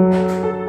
Música